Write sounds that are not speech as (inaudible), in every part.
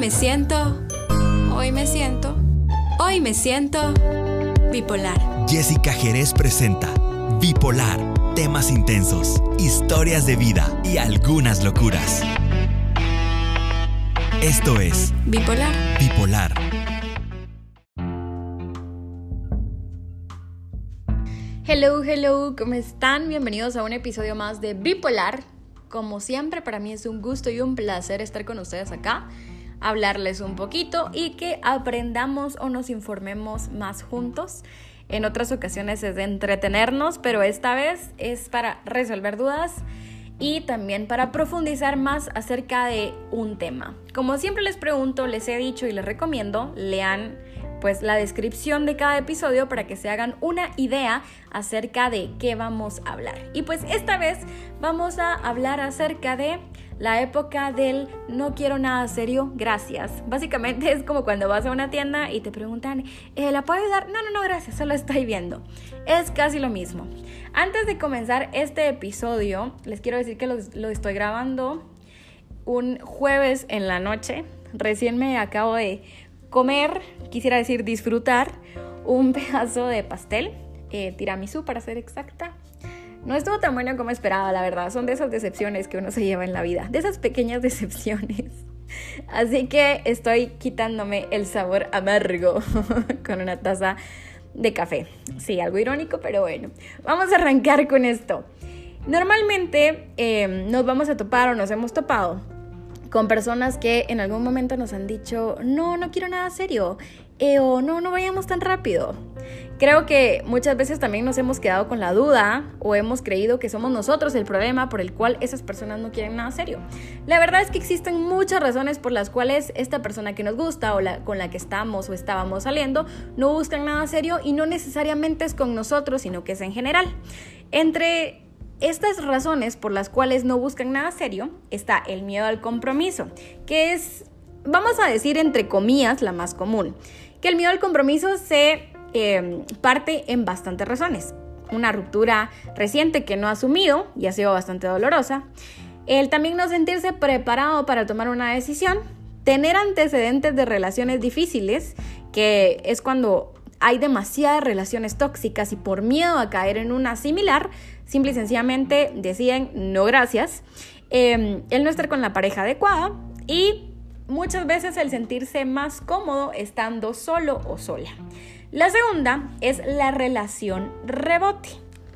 me siento, hoy me siento, hoy me siento bipolar. Jessica Jerez presenta Bipolar, temas intensos, historias de vida y algunas locuras. Esto es Bipolar. Bipolar. Hello, hello, ¿cómo están? Bienvenidos a un episodio más de Bipolar. Como siempre, para mí es un gusto y un placer estar con ustedes acá, hablarles un poquito y que aprendamos o nos informemos más juntos. En otras ocasiones es de entretenernos, pero esta vez es para resolver dudas y también para profundizar más acerca de un tema. Como siempre les pregunto, les he dicho y les recomiendo, lean pues la descripción de cada episodio para que se hagan una idea acerca de qué vamos a hablar. Y pues esta vez vamos a hablar acerca de la época del no quiero nada serio, gracias. Básicamente es como cuando vas a una tienda y te preguntan, eh, ¿la puedo ayudar? No, no, no, gracias, solo estoy viendo. Es casi lo mismo. Antes de comenzar este episodio, les quiero decir que lo, estoy grabando un jueves en la noche. Recién me acabo de comer, quisiera decir disfrutar, un (laughs) pedazo de pastel, eh, tiramisú para ser exacta. No estuvo tan bueno como esperaba, la verdad. Son de esas decepciones que uno se lleva en la vida, de esas pequeñas decepciones. (laughs) Así que estoy quitándome el sabor amargo (laughs) con una taza de café. Sí, algo irónico, pero bueno. Vamos a arrancar con esto. Normalmente eh, nos vamos a topar o nos hemos topado con personas que en algún momento nos han dicho, no, no quiero nada serio, o no, no vayamos tan rápido. Creo que muchas veces también nos hemos quedado con la duda o hemos creído que somos nosotros el problema por el cual esas personas no quieren nada serio. La verdad es que existen muchas razones por las cuales esta persona que nos gusta o la, con la que estamos o estábamos saliendo no buscan nada serio y no necesariamente es con nosotros, sino que es en general. Entre estas razones por las cuales no buscan nada serio está el miedo al compromiso, que es, vamos a decir entre comillas, la más común. Que el miedo al compromiso se em, parte en bastantes razones. Una ruptura reciente que no ha asumido y ha sido bastante dolorosa. El también no sentirse preparado para tomar una decisión. Tener antecedentes de relaciones difíciles, que es cuando hay demasiadas relaciones tóxicas y por miedo a caer en una similar, simple y sencillamente deciden no gracias, em, el no estar con la pareja adecuada y muchas veces el sentirse más cómodo estando solo o sola. La segunda es la relación rebote.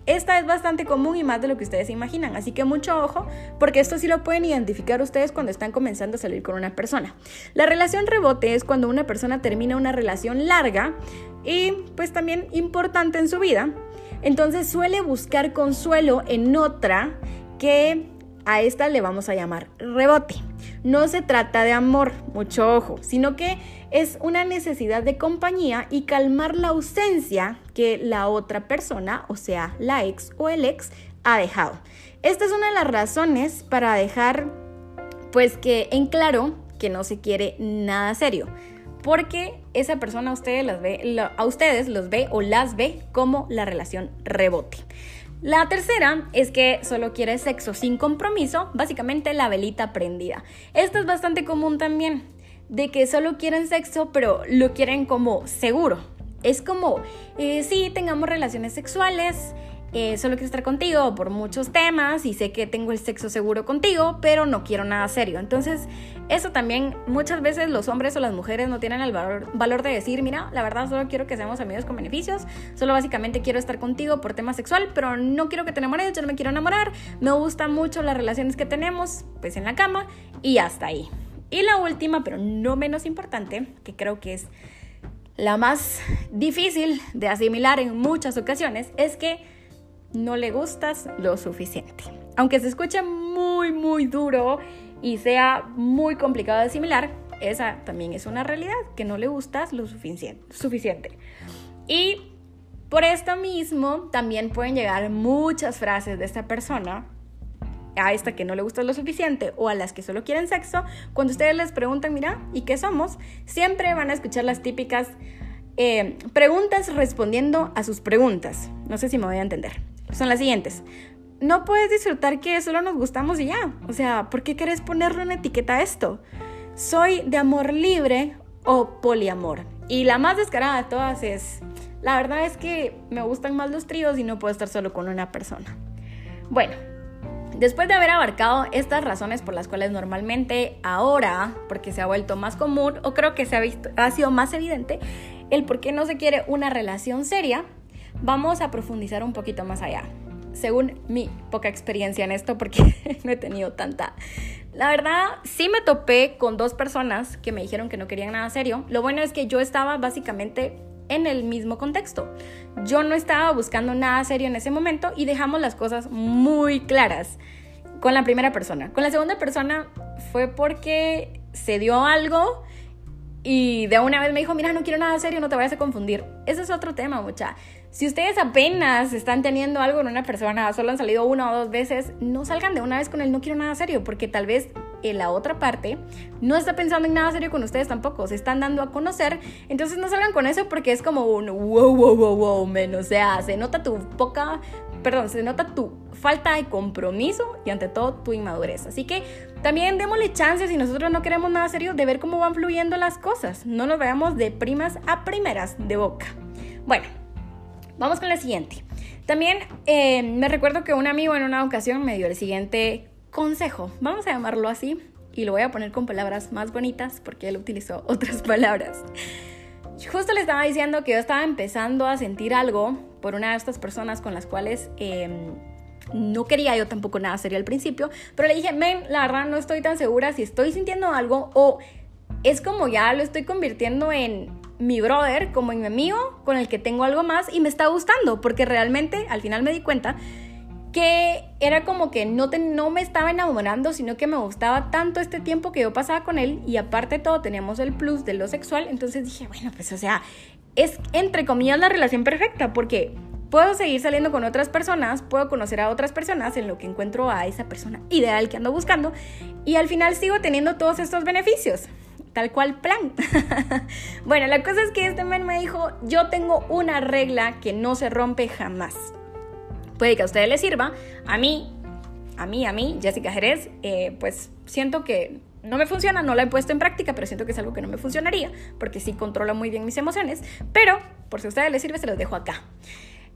Esta es bastante común y más de lo que ustedes imaginan, así que mucho ojo, porque esto sí lo pueden identificar ustedes cuando están comenzando a salir con una persona. La relación rebote es cuando una persona termina una relación larga y pues también importante en su vida, entonces suele buscar consuelo en otra que a esta le vamos a llamar rebote. No se trata de amor, mucho ojo, sino que es una necesidad de compañía y calmar la ausencia que la otra persona, o sea, la ex o el ex, ha dejado. Esta es una de las razones para dejar, pues que en claro que no se quiere nada serio, porque esa persona a ustedes, ve, a ustedes los ve o las ve como la relación rebote. La tercera es que solo quiere sexo sin compromiso, básicamente la velita prendida. Esto es bastante común también, de que solo quieren sexo, pero lo quieren como seguro. Es como, eh, sí, tengamos relaciones sexuales, eh, solo quiero estar contigo por muchos temas y sé que tengo el sexo seguro contigo, pero no quiero nada serio. Entonces, eso también muchas veces los hombres o las mujeres no tienen el valor, de decir, mira, la verdad solo quiero que seamos amigos con beneficios, solo básicamente quiero estar contigo por tema sexual, pero no quiero que te enamores, yo no me quiero enamorar, me gustan mucho las relaciones que tenemos, pues en la cama y hasta ahí. Y la última, pero no menos importante, que creo que es la más difícil de asimilar en muchas ocasiones, es que no le gustas lo suficiente. Aunque se escuche muy, muy duro y sea muy complicado de asimilar, esa también es una realidad, que no le gustas lo suficiente. Y por esto mismo también pueden llegar muchas frases de esta persona a esta que no le gusta lo suficiente o a las que solo quieren sexo, cuando ustedes les preguntan, mira, ¿y qué somos? Siempre van a escuchar las típicas eh, preguntas respondiendo a sus preguntas. No sé si me voy a entender son las siguientes. No puedes disfrutar que solo nos gustamos y ya. O sea, ¿por qué querés ponerle una etiqueta a esto? ¿soy de amor libre o poliamor? Y la más descarada de todas es, la verdad es que me gustan más los tríos y no puedo estar solo con una persona. Bueno, Después de haber abarcado estas razones por las cuales normalmente ahora, porque se ha vuelto más común o creo que se ha, visto, ha sido más evidente, el por qué no se quiere una relación seria, vamos a profundizar un poquito más allá. Según mi poca experiencia en esto, porque (laughs) no he tenido tanta. La verdad, sí me topé con dos personas que me dijeron que no querían nada serio. Lo bueno es que yo estaba básicamente en el mismo contexto. Yo no estaba buscando nada serio en ese momento y dejamos las cosas muy claras con la primera persona. Con la segunda persona fue porque se dio algo y de una vez me dijo, mira, no quiero nada serio, no te vayas a confundir. Ese es otro tema, mucha. Si ustedes apenas están teniendo algo con una persona, solo han salido una o dos veces, no salgan de una vez con el no quiero nada serio, porque tal vez en la otra parte no está pensando en nada serio con ustedes tampoco, se están dando a conocer, entonces no salgan con eso porque es como un wow, wow, wow, wow, men, o sea, se nota tu poca, perdón, se nota tu falta de compromiso y ante todo tu inmadurez. Así que también démosle chances si nosotros no queremos nada serio de ver cómo van fluyendo las cosas, no nos veamos de primas a primeras de boca. Bueno, vamos con la siguiente. También eh, me recuerdo que un amigo en una ocasión me dio el siguiente consejo, vamos a llamarlo así, y lo voy a poner con palabras más bonitas porque él utilizó (laughs) otras palabras. Justo le estaba diciendo que yo estaba empezando a sentir algo por una de estas personas con las cuales em, no quería yo tampoco nada serio al principio, pero le dije, men, la verdad no estoy tan segura si estoy sintiendo algo o es como ya lo estoy convirtiendo en mi brother, como mi amigo, con el que tengo algo más y me está gustando, porque realmente al final me di cuenta que era como que no, no me estaba enamorando, sino que me gustaba tanto este tiempo que yo pasaba con él y aparte todo teníamos el plus de lo sexual, entonces dije, bueno, pues o sea, es entre comillas la relación perfecta porque puedo seguir saliendo con otras personas, puedo conocer a otras personas en lo que encuentro a esa persona ideal que ando buscando y al final sigo teniendo todos estos beneficios. Tal cual plan. (laughs) bueno, la cosa es que este men me dijo, yo tengo una regla que no se rompe jamás. Puede que a ustedes les sirva. A mí, a mí, a mí, Jessica Jerez, eh, pues siento que no me funciona, no la he puesto en práctica, pero siento que es algo que no me funcionaría, porque sí controla muy bien mis emociones. Pero, por si a ustedes les sirve, se los dejo acá.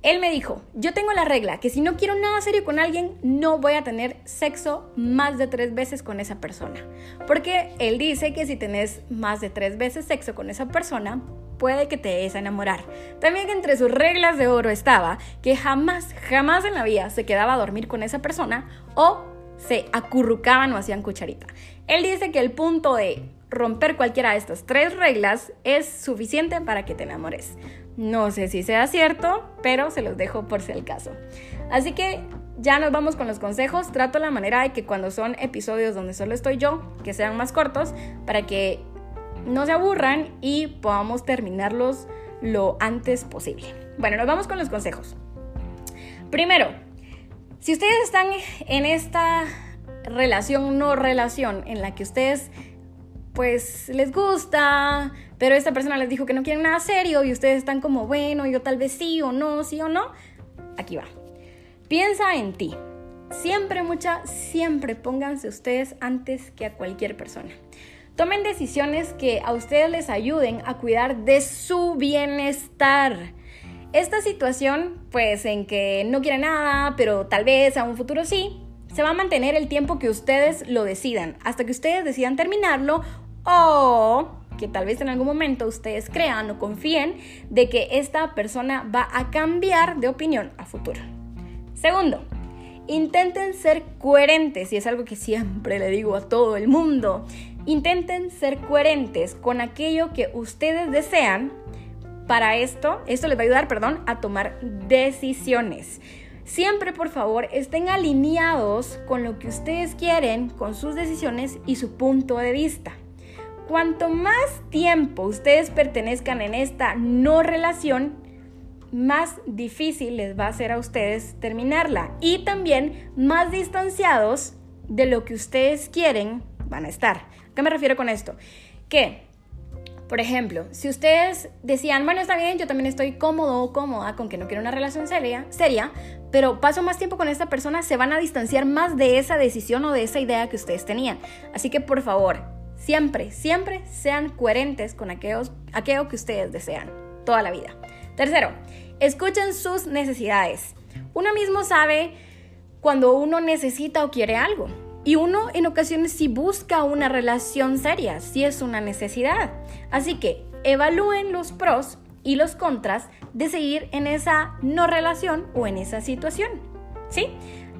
Él me dijo, yo tengo la regla que si no quiero nada serio con alguien, no voy a tener sexo más de tres veces con esa persona. Porque él dice que si tenés más de tres veces sexo con esa persona, puede que te des enamorar. También entre sus reglas de oro estaba que jamás, jamás en la vida se quedaba a dormir con esa persona o se acurrucaban o hacían cucharita. Él dice que el punto de romper cualquiera de estas tres reglas es suficiente para que te enamores. No sé si sea cierto, pero se los dejo por si el caso. Así que ya nos vamos con los consejos. Trato la manera de que cuando son episodios donde solo estoy yo, que sean más cortos, para que no se aburran y podamos terminarlos lo antes posible. Bueno, nos vamos con los consejos. Primero, si ustedes están en esta relación no relación en la que ustedes pues les gusta, pero esta persona les dijo que no quieren nada serio y ustedes están como, bueno, yo tal vez sí o no, sí o no. Aquí va. Piensa en ti. Siempre, mucha, siempre pónganse ustedes antes que a cualquier persona. Tomen decisiones que a ustedes les ayuden a cuidar de su bienestar. Esta situación, pues en que no quieren nada, pero tal vez a un futuro sí, se va a mantener el tiempo que ustedes lo decidan, hasta que ustedes decidan terminarlo o que tal vez en algún momento ustedes crean o confíen de que esta persona va a cambiar de opinión a futuro. Segundo, intenten ser coherentes y es algo que siempre le digo a todo el mundo. Intenten ser coherentes con aquello que ustedes desean. Para esto, esto les va a ayudar, perdón, a tomar decisiones. Siempre, por favor, estén alineados con lo que ustedes quieren, con sus decisiones y su punto de vista. Cuanto más tiempo ustedes pertenezcan en esta no relación, más difícil les va a ser a ustedes terminarla y también más distanciados de lo que ustedes quieren van a estar. ¿A qué me refiero con esto? Que, por ejemplo, si ustedes decían, bueno, está bien, yo también estoy cómodo o cómoda con que no quiero una relación seria, seria, pero paso más tiempo con esta persona, se van a distanciar más de esa decisión o de esa idea que ustedes tenían. Así que, por favor, Siempre, siempre sean coherentes con aquellos, aquello que ustedes desean toda la vida. Tercero, escuchen sus necesidades. Uno mismo sabe cuando uno necesita o quiere algo. Y uno en ocasiones sí busca una relación seria, si es una necesidad. Así que evalúen los pros y los contras de seguir en esa no relación o en esa situación. ¿Sí?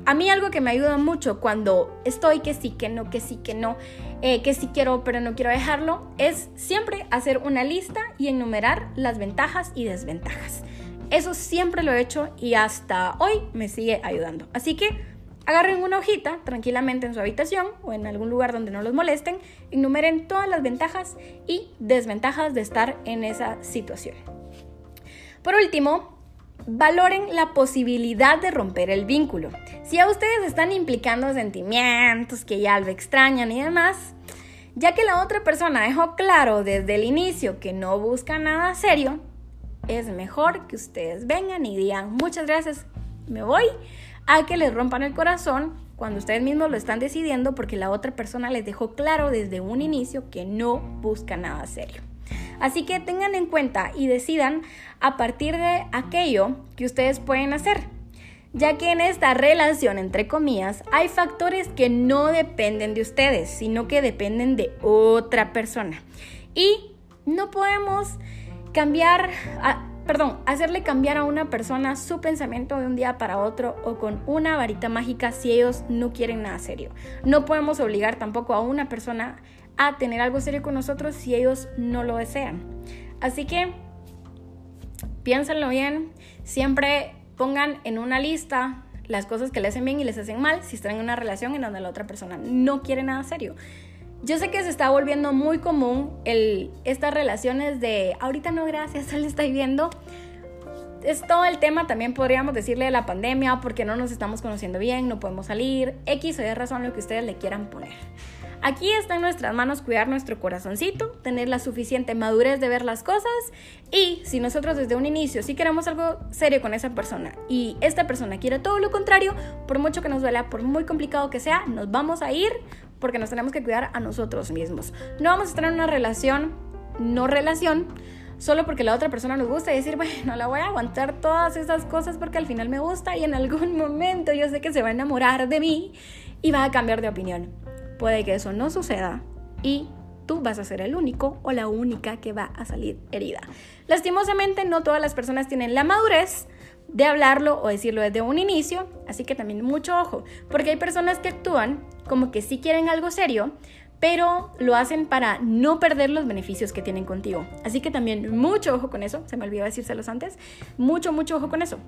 A mí algo que me ayuda mucho cuando estoy que sí, que no, que sí, que no, eh, que sí quiero pero no quiero dejarlo, es siempre hacer una lista y enumerar las ventajas y desventajas. Eso siempre lo he hecho y hasta hoy me sigue ayudando. Así que agarren una hojita tranquilamente en su habitación o en algún lugar donde no los molesten, enumeren todas las ventajas y desventajas de estar en esa situación. Por último, valoren la posibilidad de romper el vínculo. Si a ustedes están implicando sentimientos que ya lo extrañan y demás, ya que la otra persona dejó claro desde el inicio que no busca nada serio, es mejor que ustedes vengan y digan muchas gracias, me voy, a que les rompan el corazón cuando ustedes mismos lo están decidiendo porque la otra persona les dejó claro desde un inicio que no busca nada serio. Así que tengan en cuenta y decidan a partir de aquello que ustedes pueden hacer, ya que en esta relación, entre comillas, hay factores que no dependen de ustedes, sino que dependen de otra persona. Y no podemos cambiar, perdón, hacerle cambiar a una persona su pensamiento de un día para otro o con una varita mágica si ellos no quieren nada serio. No podemos obligar tampoco a una persona a tener algo serio con nosotros si ellos no lo desean. Así que piénsenlo bien, siempre pongan en una lista las cosas que le hacen bien y les hacen mal si están en una relación en donde la otra persona no quiere nada serio. Yo sé que se está volviendo muy común estas relaciones de ahorita no gracias, (laughs) le estoy viendo. Es todo el tema, también podríamos decirle de la pandemia, porque no nos estamos conociendo bien, no podemos salir, X o Y razón lo que ustedes le quieran poner. Aquí está en nuestras manos cuidar nuestro corazoncito, tener la suficiente madurez de ver las cosas y si nosotros desde un inicio sí queremos algo serio con esa persona y esta persona quiere todo lo contrario, por mucho que nos duela, por muy complicado que sea, nos vamos a ir porque nos tenemos que cuidar a nosotros mismos. No vamos a estar en una relación, no relación, solo porque la otra persona nos gusta y decir, bueno, la voy a aguantar todas esas cosas porque al final me gusta y en algún momento yo sé que se va a enamorar de mí y va a cambiar de opinión. Puede que eso no suceda y tú vas a ser el único o la única que va a salir herida. Lastimosamente no todas las personas tienen la madurez de hablarlo o decirlo desde un inicio, así que también mucho ojo, porque hay personas que actúan como que sí quieren algo serio, pero lo hacen para no perder los beneficios que tienen contigo. Así que también mucho ojo con eso, se me olvidó decírselos antes, mucho, mucho ojo con eso.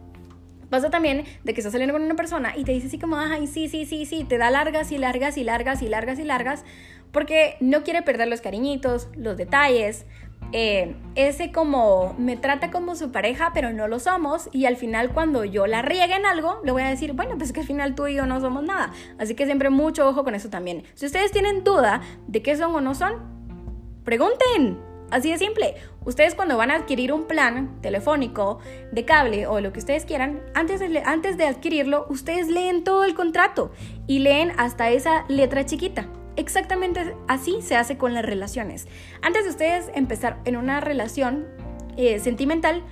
Pasa también de que estás saliendo con una persona y te dice así como, ay, sí, sí, sí, sí, te da largas y largas y largas y largas y largas, porque no quiere perder los cariñitos, los detalles, eh, ese como me trata como su pareja, pero no lo somos. Y al final, cuando yo la riegue en algo, le voy a decir, bueno, pues es que al final tú y yo no somos nada. Así que siempre mucho ojo con eso también. Si ustedes tienen duda de qué son o no son, pregunten. Así de simple. Ustedes cuando van a adquirir un plan telefónico, de cable o lo que ustedes quieran, antes de, antes de adquirirlo, ustedes leen todo el contrato y leen hasta esa letra chiquita. Exactamente así se hace con las relaciones. Antes de ustedes empezar en una relación eh, sentimental,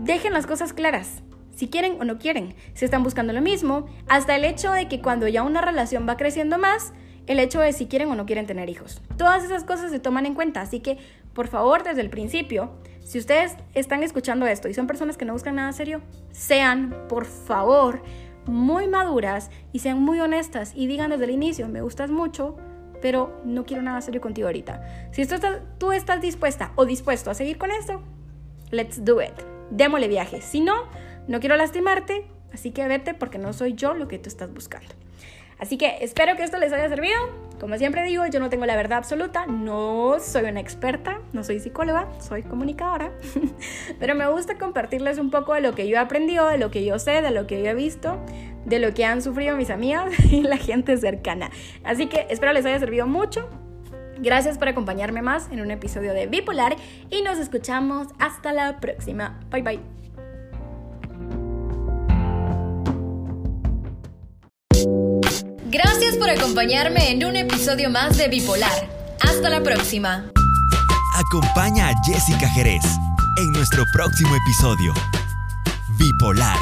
dejen las cosas claras. Si quieren o no quieren, si están buscando lo mismo, hasta el hecho de que cuando ya una relación va creciendo más, el hecho de si quieren o no quieren tener hijos. Todas esas cosas se toman en cuenta, así que por favor desde el principio, si ustedes están escuchando esto y son personas que no buscan nada serio, sean por favor muy maduras y sean muy honestas y digan desde el inicio, me gustas mucho, pero no quiero nada serio contigo ahorita. Si tú estás dispuesta o dispuesto a seguir con esto, let's do it. Démosle viaje. Si no, no quiero lastimarte, así que vete porque no soy yo lo que tú estás buscando. Así que espero que esto les haya servido. Como siempre digo, yo no tengo la verdad absoluta, no soy una experta, no soy psicóloga, soy comunicadora, (laughs) pero me gusta compartirles un poco de lo que yo he aprendido, de lo que yo sé, de lo que yo he visto, de lo que han sufrido mis amigas (laughs) y la gente cercana. Así que espero les haya servido mucho. Gracias por acompañarme más en un episodio de Bipolar y nos escuchamos hasta la próxima. Bye bye. Gracias por acompañarme en un episodio más de Bipolar Hasta la próxima. Acompaña a Jessica Jerez en nuestro próximo episodio. Bipolar